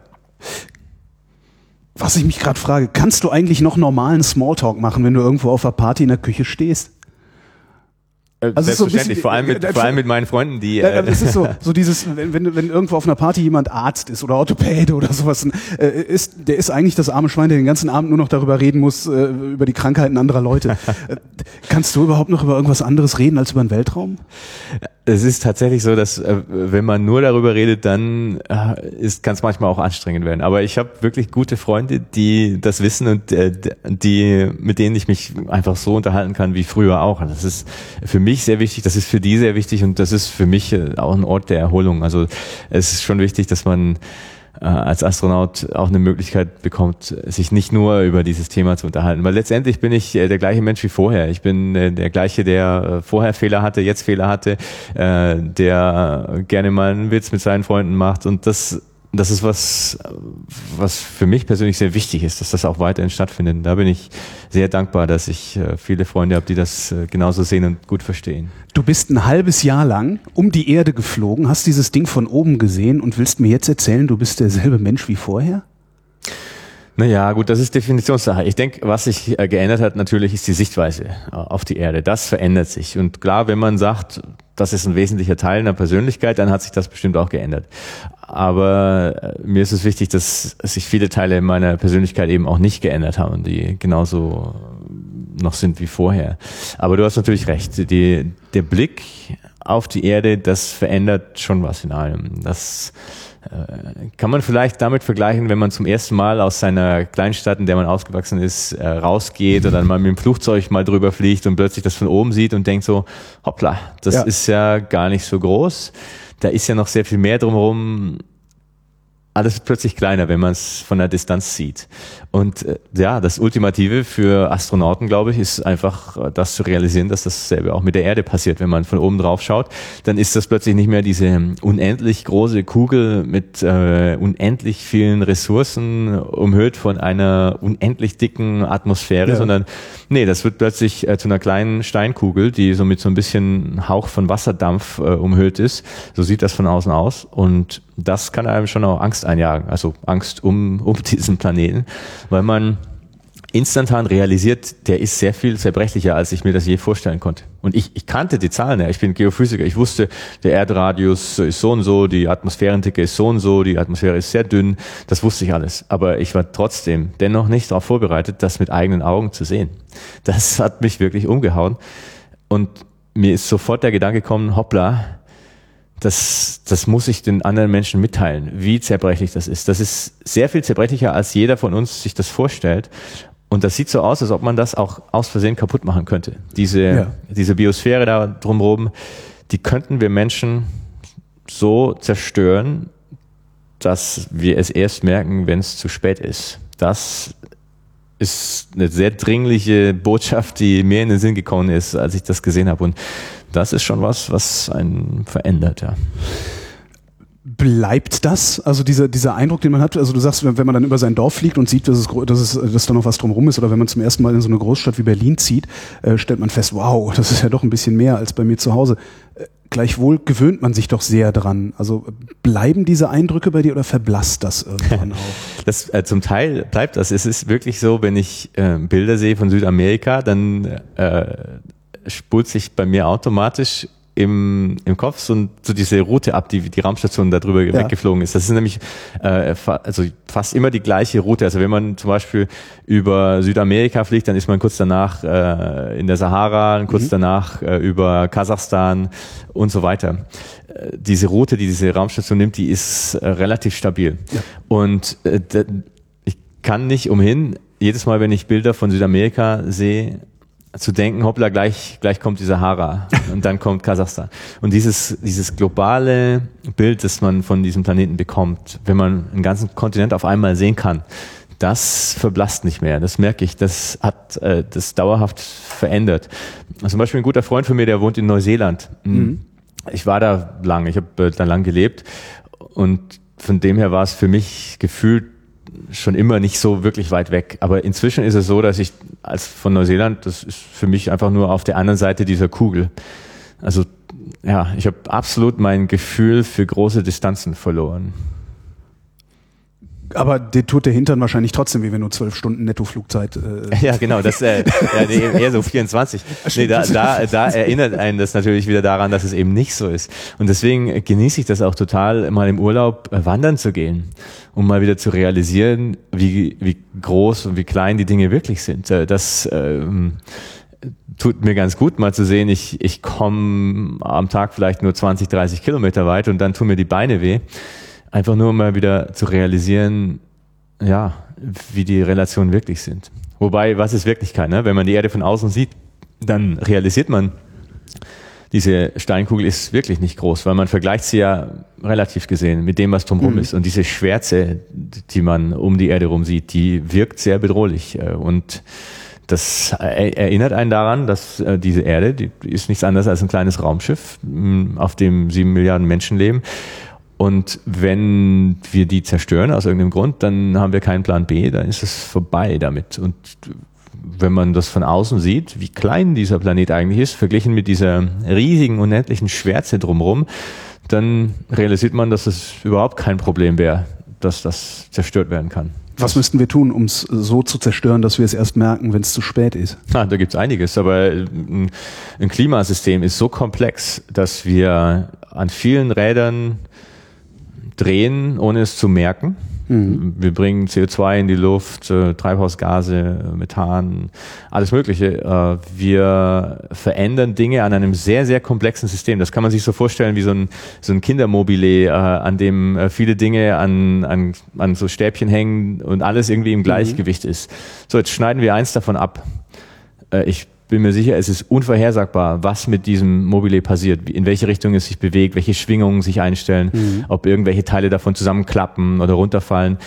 Was ich mich gerade frage, kannst du eigentlich noch normalen Smalltalk machen, wenn du irgendwo auf einer Party in der Küche stehst? Äh, also Selbstverständlich, so bisschen, vor, allem mit, äh, vor allem mit meinen Freunden, die. Äh, es ist so, *laughs* so dieses, wenn, wenn, wenn irgendwo auf einer Party jemand Arzt ist oder Orthopäde oder sowas, äh, ist, der ist eigentlich das arme Schwein, der den ganzen Abend nur noch darüber reden muss, äh, über die Krankheiten anderer Leute. *laughs* Äh, kannst du überhaupt noch über irgendwas anderes reden als über den Weltraum? Es ist tatsächlich so, dass äh, wenn man nur darüber redet, dann äh, ist kann es manchmal auch anstrengend werden. Aber ich habe wirklich gute Freunde, die das wissen und äh, die mit denen ich mich einfach so unterhalten kann wie früher auch. Das ist für mich sehr wichtig, das ist für die sehr wichtig und das ist für mich äh, auch ein Ort der Erholung. Also es ist schon wichtig, dass man äh, als Astronaut auch eine Möglichkeit bekommt, sich nicht nur über dieses Thema zu unterhalten. Weil letztendlich bin ich äh, der gleiche Mensch wie vorher. Ich bin äh, der gleiche, der vorher Fehler hatte, jetzt Fehler hatte, der gerne mal einen Witz mit seinen Freunden macht. Und das das ist was, was für mich persönlich sehr wichtig ist, dass das auch weiterhin stattfindet. Da bin ich sehr dankbar, dass ich äh, viele Freunde habe, die das äh, genauso sehen und gut verstehen. Du bist ein halbes Jahr lang um die Erde geflogen, hast dieses Ding von oben gesehen und willst mir jetzt erzählen, du bist derselbe Mensch wie vorher? Naja, gut, das ist Definitionssache. Ich denke, was sich äh, geändert hat, natürlich ist die Sichtweise auf die Erde. Das verändert sich. Und klar, wenn man sagt, das ist ein wesentlicher Teil einer Persönlichkeit, dann hat sich das bestimmt auch geändert. Aber äh, mir ist es wichtig, dass sich viele Teile meiner Persönlichkeit eben auch nicht geändert haben, die genauso noch sind wie vorher. Aber du hast natürlich recht. Die, der Blick auf die Erde, das verändert schon was in allem. Das äh, kann man vielleicht damit vergleichen, wenn man zum ersten Mal aus seiner Kleinstadt, in der man aufgewachsen ist, äh, rausgeht oder dann mal mit dem Flugzeug mal drüber fliegt und plötzlich das von oben sieht und denkt so, hoppla, das ja. ist ja gar nicht so groß da ist ja noch sehr viel mehr drumherum. Alles plötzlich kleiner, wenn man es von der Distanz sieht. Und äh, ja, das Ultimative für Astronauten, glaube ich, ist einfach äh, das zu realisieren, dass dasselbe auch mit der Erde passiert. Wenn man von oben drauf schaut, dann ist das plötzlich nicht mehr diese unendlich große Kugel mit äh, unendlich vielen Ressourcen, umhüllt von einer unendlich dicken Atmosphäre, ja. sondern nee, das wird plötzlich äh, zu einer kleinen Steinkugel, die so mit so ein bisschen Hauch von Wasserdampf äh, umhüllt ist. So sieht das von außen aus. Und das kann einem schon auch Angst einjagen, also Angst um, um *laughs* diesen Planeten weil man instantan realisiert, der ist sehr viel zerbrechlicher, als ich mir das je vorstellen konnte. Und ich, ich kannte die Zahlen, ja. ich bin Geophysiker, ich wusste, der Erdradius ist so und so, die Atmosphärendicke ist so und so, die Atmosphäre ist sehr dünn, das wusste ich alles. Aber ich war trotzdem dennoch nicht darauf vorbereitet, das mit eigenen Augen zu sehen. Das hat mich wirklich umgehauen. Und mir ist sofort der Gedanke gekommen, hoppla, das, das muss ich den anderen Menschen mitteilen, wie zerbrechlich das ist. Das ist sehr viel zerbrechlicher, als jeder von uns sich das vorstellt. Und das sieht so aus, als ob man das auch aus Versehen kaputt machen könnte. Diese, ja. diese Biosphäre da drumherum, die könnten wir Menschen so zerstören, dass wir es erst merken, wenn es zu spät ist. Das ist eine sehr dringliche Botschaft, die mir in den Sinn gekommen ist, als ich das gesehen habe. Und das ist schon was, was einen verändert, ja. Bleibt das? Also dieser, dieser Eindruck, den man hat, also du sagst, wenn man dann über sein Dorf fliegt und sieht, dass, es, dass, es, dass da noch was drumherum ist, oder wenn man zum ersten Mal in so eine Großstadt wie Berlin zieht, äh, stellt man fest, wow, *laughs* das ist ja doch ein bisschen mehr als bei mir zu Hause. Äh, gleichwohl gewöhnt man sich doch sehr dran. Also bleiben diese Eindrücke bei dir oder verblasst das irgendwann *laughs* auch? Das, äh, zum Teil bleibt das. Es ist wirklich so, wenn ich äh, Bilder sehe von Südamerika, dann äh, spult sich bei mir automatisch im, im Kopf so, so diese Route ab, die die Raumstation da drüber ja. weggeflogen ist. Das ist nämlich äh, fa also fast immer die gleiche Route. Also wenn man zum Beispiel über Südamerika fliegt, dann ist man kurz danach äh, in der Sahara, kurz mhm. danach äh, über Kasachstan und so weiter. Äh, diese Route, die diese Raumstation nimmt, die ist äh, relativ stabil. Ja. Und äh, ich kann nicht umhin, jedes Mal, wenn ich Bilder von Südamerika sehe, zu denken, hoppla, gleich, gleich kommt die Sahara und dann kommt Kasachstan. Und dieses, dieses globale Bild, das man von diesem Planeten bekommt, wenn man einen ganzen Kontinent auf einmal sehen kann, das verblasst nicht mehr. Das merke ich. Das hat äh, das dauerhaft verändert. Zum Beispiel ein guter Freund von mir, der wohnt in Neuseeland. Mhm. Ich war da lang, ich habe äh, da lang gelebt und von dem her war es für mich gefühlt schon immer nicht so wirklich weit weg. Aber inzwischen ist es so, dass ich als von Neuseeland, das ist für mich einfach nur auf der anderen Seite dieser Kugel. Also ja, ich habe absolut mein Gefühl für große Distanzen verloren. Aber der tut der Hintern wahrscheinlich trotzdem, wie wenn du zwölf Stunden Nettoflugzeit. Äh *laughs* ja, genau, das äh, ja, nee, eher so 24. Nee, da, da, da erinnert einen das natürlich wieder daran, dass es eben nicht so ist. Und deswegen genieße ich das auch total, mal im Urlaub äh, wandern zu gehen, um mal wieder zu realisieren, wie, wie groß und wie klein die Dinge wirklich sind. Äh, das ähm, tut mir ganz gut, mal zu sehen, ich, ich komme am Tag vielleicht nur 20, 30 Kilometer weit und dann tun mir die Beine weh. Einfach nur mal wieder zu realisieren, ja, wie die Relationen wirklich sind. Wobei, was ist Wirklichkeit? Ne? Wenn man die Erde von außen sieht, dann realisiert man, diese Steinkugel ist wirklich nicht groß, weil man vergleicht sie ja relativ gesehen mit dem, was drumherum mhm. ist. Und diese Schwärze, die man um die Erde rum sieht, die wirkt sehr bedrohlich. Äh, und das erinnert einen daran, dass äh, diese Erde, die ist nichts anderes als ein kleines Raumschiff, auf dem sieben Milliarden Menschen leben. Und wenn wir die zerstören aus irgendeinem Grund, dann haben wir keinen Plan B, dann ist es vorbei damit. Und wenn man das von außen sieht, wie klein dieser Planet eigentlich ist, verglichen mit dieser riesigen, unendlichen Schwärze drumherum, dann realisiert man, dass es überhaupt kein Problem wäre, dass das zerstört werden kann. Was müssten wir tun, um es so zu zerstören, dass wir es erst merken, wenn es zu spät ist? Ah, da gibt's einiges, aber ein, ein Klimasystem ist so komplex, dass wir an vielen Rädern drehen, ohne es zu merken. Mhm. Wir bringen CO2 in die Luft, äh, Treibhausgase, Methan, alles Mögliche. Äh, wir verändern Dinge an einem sehr, sehr komplexen System. Das kann man sich so vorstellen wie so ein, so ein Kindermobile, äh, an dem viele Dinge an, an, an so Stäbchen hängen und alles irgendwie im mhm. Gleichgewicht mhm. ist. So, jetzt schneiden wir eins davon ab. Ich bin mir sicher, es ist unvorhersagbar, was mit diesem Mobile passiert, in welche Richtung es sich bewegt, welche Schwingungen sich einstellen, mhm. ob irgendwelche Teile davon zusammenklappen oder runterfallen.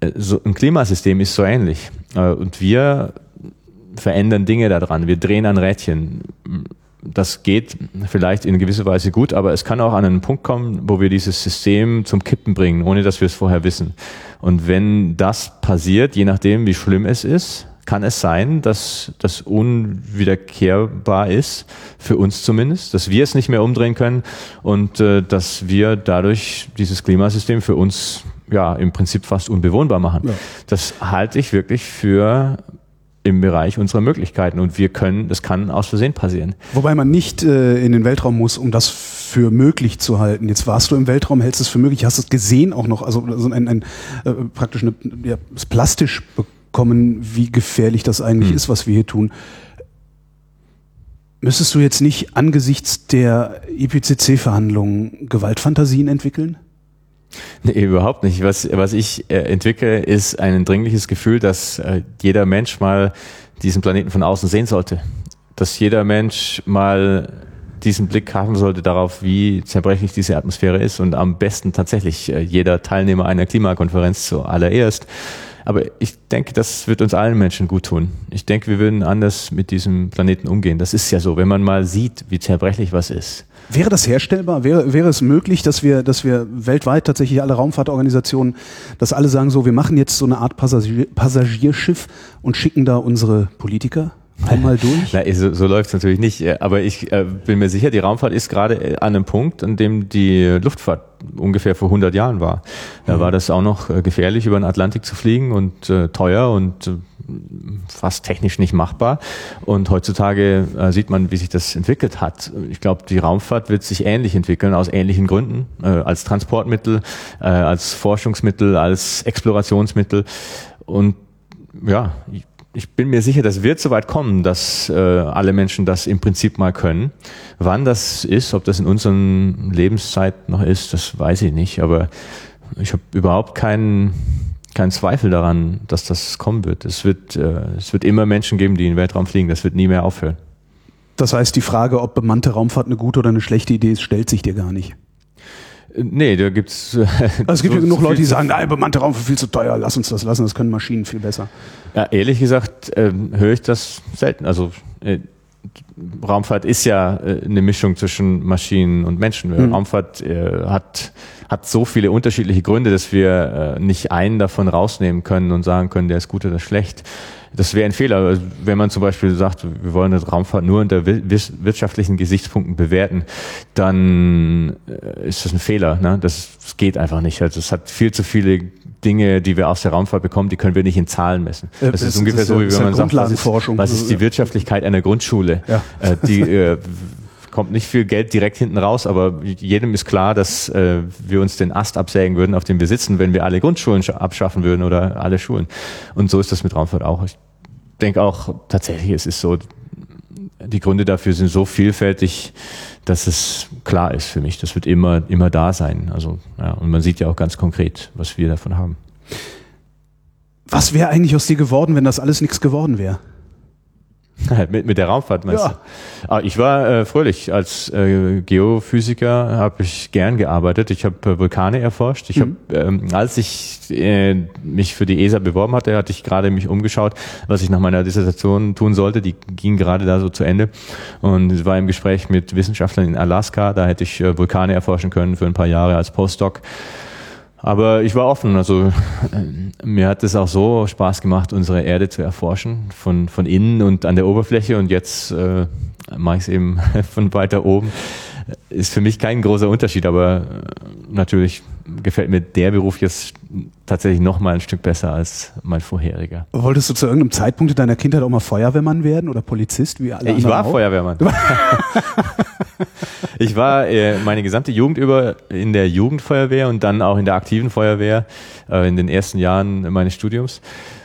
Äh, so ein Klimasystem ist so ähnlich. Äh, und wir verändern Dinge daran. Wir drehen an Rädchen. Das geht vielleicht in gewisser Weise gut, aber es kann auch an einen Punkt kommen, wo wir dieses System zum Kippen bringen, ohne dass wir es vorher wissen. Und wenn das passiert, je nachdem, wie schlimm es ist, kann es sein, dass das unwiederkehrbar ist, für uns zumindest, dass wir es nicht mehr umdrehen können und äh, dass wir dadurch dieses Klimasystem für uns ja im Prinzip fast unbewohnbar machen. Ja. Das halte ich wirklich für im Bereich unserer Möglichkeiten und wir können, das kann aus Versehen passieren. Wobei man nicht äh, in den Weltraum muss, um das für möglich zu halten. Jetzt warst du im Weltraum, hältst es für möglich, hast es gesehen auch noch, also, also ein, ein äh, praktisch eine, ja, plastisch bekommen kommen, wie gefährlich das eigentlich hm. ist, was wir hier tun. Müsstest du jetzt nicht angesichts der IPCC-Verhandlungen Gewaltfantasien entwickeln? Nee, überhaupt nicht. Was, was ich äh, entwickle, ist ein dringliches Gefühl, dass äh, jeder Mensch mal diesen Planeten von außen sehen sollte. Dass jeder Mensch mal diesen Blick haben sollte darauf, wie zerbrechlich diese Atmosphäre ist und am besten tatsächlich äh, jeder Teilnehmer einer Klimakonferenz zuallererst aber ich denke, das wird uns allen Menschen gut tun. Ich denke, wir würden anders mit diesem Planeten umgehen. Das ist ja so, wenn man mal sieht, wie zerbrechlich was ist. Wäre das herstellbar? Wäre, wäre es möglich, dass wir, dass wir weltweit tatsächlich alle Raumfahrtorganisationen, dass alle sagen so, wir machen jetzt so eine Art Passagier, Passagierschiff und schicken da unsere Politiker? Einmal durch? *laughs* Na, so, so läuft es natürlich nicht. Aber ich äh, bin mir sicher, die Raumfahrt ist gerade äh, an einem Punkt, an dem die Luftfahrt ungefähr vor 100 Jahren war. Da mhm. war das auch noch äh, gefährlich, über den Atlantik zu fliegen und äh, teuer und äh, fast technisch nicht machbar. Und heutzutage äh, sieht man, wie sich das entwickelt hat. Ich glaube, die Raumfahrt wird sich ähnlich entwickeln, aus ähnlichen Gründen, äh, als Transportmittel, äh, als Forschungsmittel, als Explorationsmittel. Und ja, ich bin mir sicher, das wird so weit kommen, dass äh, alle Menschen das im Prinzip mal können. Wann das ist, ob das in unserer Lebenszeit noch ist, das weiß ich nicht. Aber ich habe überhaupt keinen keinen Zweifel daran, dass das kommen wird. Es wird, äh, es wird immer Menschen geben, die in den Weltraum fliegen. Das wird nie mehr aufhören. Das heißt, die Frage, ob bemannte Raumfahrt eine gute oder eine schlechte Idee ist, stellt sich dir gar nicht. Nee, da gibt's. Äh, *laughs* also es gibt so ja genug Leute, die sagen, nein, bemannte Raum ist viel zu teuer, lass uns das lassen, das können Maschinen viel besser. Ja, ehrlich gesagt äh, höre ich das selten. Also äh, Raumfahrt ist ja äh, eine Mischung zwischen Maschinen und Menschen. Mhm. Raumfahrt äh, hat, hat so viele unterschiedliche Gründe, dass wir äh, nicht einen davon rausnehmen können und sagen können, der ist gut oder schlecht. Das wäre ein Fehler, also, wenn man zum Beispiel sagt, wir wollen eine Raumfahrt nur unter wirtschaftlichen Gesichtspunkten bewerten, dann äh, ist das ein Fehler. Ne? Das, das geht einfach nicht. Also es hat viel zu viele Dinge, die wir aus der Raumfahrt bekommen, die können wir nicht in Zahlen messen. Das, das ist ungefähr so, wie wenn man sagt, was ist, was ist die Wirtschaftlichkeit einer Grundschule? Ja. Äh, die äh, kommt nicht viel Geld direkt hinten raus, aber jedem ist klar, dass äh, wir uns den Ast absägen würden, auf dem wir sitzen, wenn wir alle Grundschulen abschaffen würden oder alle Schulen. Und so ist das mit Raumfahrt auch. Ich denke auch tatsächlich, es ist so, die Gründe dafür sind so vielfältig, dass es klar ist für mich. Das wird immer, immer da sein. Also, ja, und man sieht ja auch ganz konkret, was wir davon haben. Was wäre eigentlich aus dir geworden, wenn das alles nichts geworden wäre? *laughs* mit, mit der Raumfahrt meinst ja. du? Ah, ich war äh, fröhlich. Als äh, Geophysiker habe ich gern gearbeitet. Ich habe äh, Vulkane erforscht. Ich mhm. hab, ähm, als ich äh, mich für die ESA beworben hatte, hatte ich gerade mich umgeschaut, was ich nach meiner Dissertation tun sollte. Die ging gerade da so zu Ende. Und war im Gespräch mit Wissenschaftlern in Alaska. Da hätte ich äh, Vulkane erforschen können für ein paar Jahre als Postdoc. Aber ich war offen. Also äh, mir hat es auch so Spaß gemacht, unsere Erde zu erforschen, von, von innen und an der Oberfläche. Und jetzt äh, mache ich es eben *laughs* von weiter oben. Ist für mich kein großer Unterschied, aber äh, natürlich gefällt mir der Beruf jetzt tatsächlich noch mal ein Stück besser als mein vorheriger. Wolltest du zu irgendeinem Zeitpunkt in deiner Kindheit auch mal Feuerwehrmann werden oder Polizist wie alle Ich war auch? Feuerwehrmann. *laughs* ich war äh, meine gesamte Jugend über in der Jugendfeuerwehr und dann auch in der aktiven Feuerwehr äh, in den ersten Jahren meines Studiums.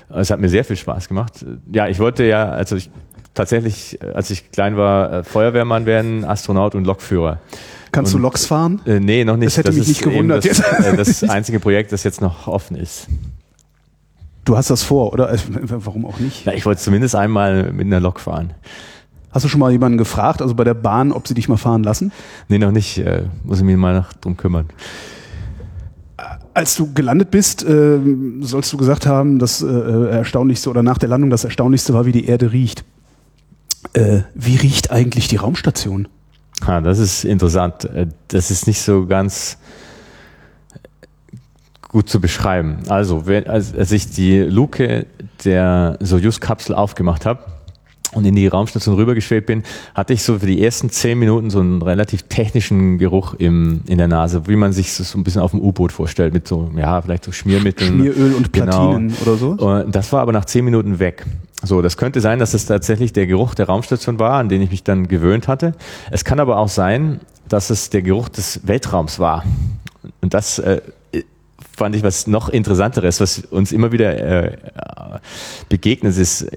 Es hat mir sehr viel Spaß gemacht. Ja, ich wollte ja, also ich tatsächlich, als ich klein war, äh, Feuerwehrmann werden, Astronaut und Lokführer. Kannst und, du Loks fahren? Äh, nee, noch nicht. Das hätte das mich nicht gewundert. Das, *laughs* äh, das einzige Projekt, das jetzt noch offen ist. Du hast das vor, oder? Warum auch nicht? Ja, ich wollte zumindest einmal mit einer Lok fahren. Hast du schon mal jemanden gefragt, also bei der Bahn, ob sie dich mal fahren lassen? Nee, noch nicht. Äh, muss ich mich mal drum kümmern. Als du gelandet bist, äh, sollst du gesagt haben, das äh, Erstaunlichste oder nach der Landung das Erstaunlichste war, wie die Erde riecht. Äh, wie riecht eigentlich die Raumstation? Ah, das ist interessant. Äh, das ist nicht so ganz gut zu beschreiben. Also, als ich die Luke der Soyuz-Kapsel aufgemacht habe, und in die Raumstation rübergeschwebt bin, hatte ich so für die ersten zehn Minuten so einen relativ technischen Geruch im, in der Nase, wie man sich das so ein bisschen auf dem U-Boot vorstellt, mit so, ja, vielleicht so Schmiermitteln. Schmieröl und genau. Platinen genau. oder so? Und das war aber nach zehn Minuten weg. So, das könnte sein, dass es tatsächlich der Geruch der Raumstation war, an den ich mich dann gewöhnt hatte. Es kann aber auch sein, dass es der Geruch des Weltraums war. Und das äh, fand ich was noch interessanteres, was uns immer wieder äh, begegnet ist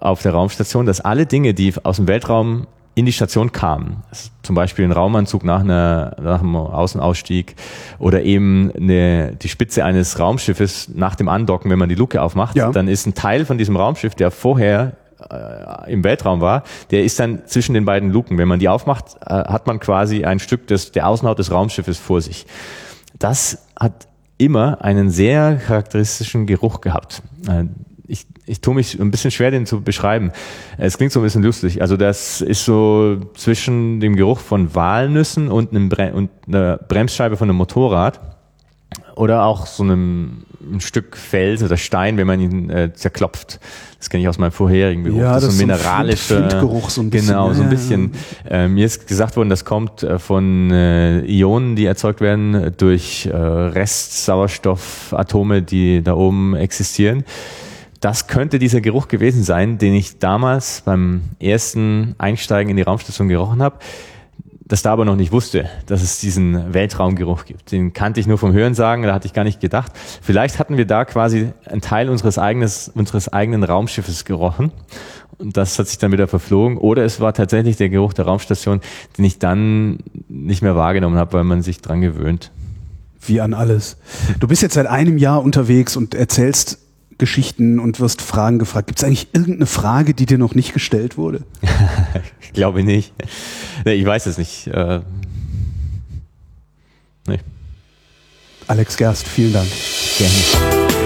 auf der Raumstation, dass alle Dinge, die aus dem Weltraum in die Station kamen, zum Beispiel ein Raumanzug nach, einer, nach einem Außenausstieg oder eben eine, die Spitze eines Raumschiffes nach dem Andocken, wenn man die Luke aufmacht, ja. dann ist ein Teil von diesem Raumschiff, der vorher äh, im Weltraum war, der ist dann zwischen den beiden Luken. Wenn man die aufmacht, äh, hat man quasi ein Stück des, der Außenhaut des Raumschiffes vor sich. Das hat immer einen sehr charakteristischen Geruch gehabt. Äh, ich, ich tue mich ein bisschen schwer, den zu beschreiben. Es klingt so ein bisschen lustig. Also das ist so zwischen dem Geruch von Walnüssen und, einem Bre und einer Bremsscheibe von einem Motorrad oder auch so einem ein Stück Fels oder Stein, wenn man ihn äh, zerklopft. Das kenne ich aus meinem vorherigen Beruf. Ja, das, ist so ein mineralischer Geruch so ein bisschen. Genau, so ein bisschen. Äh, mir ist gesagt worden, das kommt äh, von äh, Ionen, die erzeugt werden durch äh, Restsauerstoffatome, die da oben existieren das könnte dieser Geruch gewesen sein, den ich damals beim ersten Einsteigen in die Raumstation gerochen habe, das da aber noch nicht wusste, dass es diesen Weltraumgeruch gibt. Den kannte ich nur vom Hören sagen, da hatte ich gar nicht gedacht. Vielleicht hatten wir da quasi einen Teil unseres, eigenes, unseres eigenen Raumschiffes gerochen und das hat sich dann wieder verflogen. Oder es war tatsächlich der Geruch der Raumstation, den ich dann nicht mehr wahrgenommen habe, weil man sich dran gewöhnt. Wie an alles. Du bist jetzt seit einem Jahr unterwegs und erzählst Geschichten und wirst Fragen gefragt. Gibt es eigentlich irgendeine Frage, die dir noch nicht gestellt wurde? *laughs* ich glaube nicht. Nee, ich weiß es nicht. Äh, nee. Alex Gerst, vielen Dank. Gerne.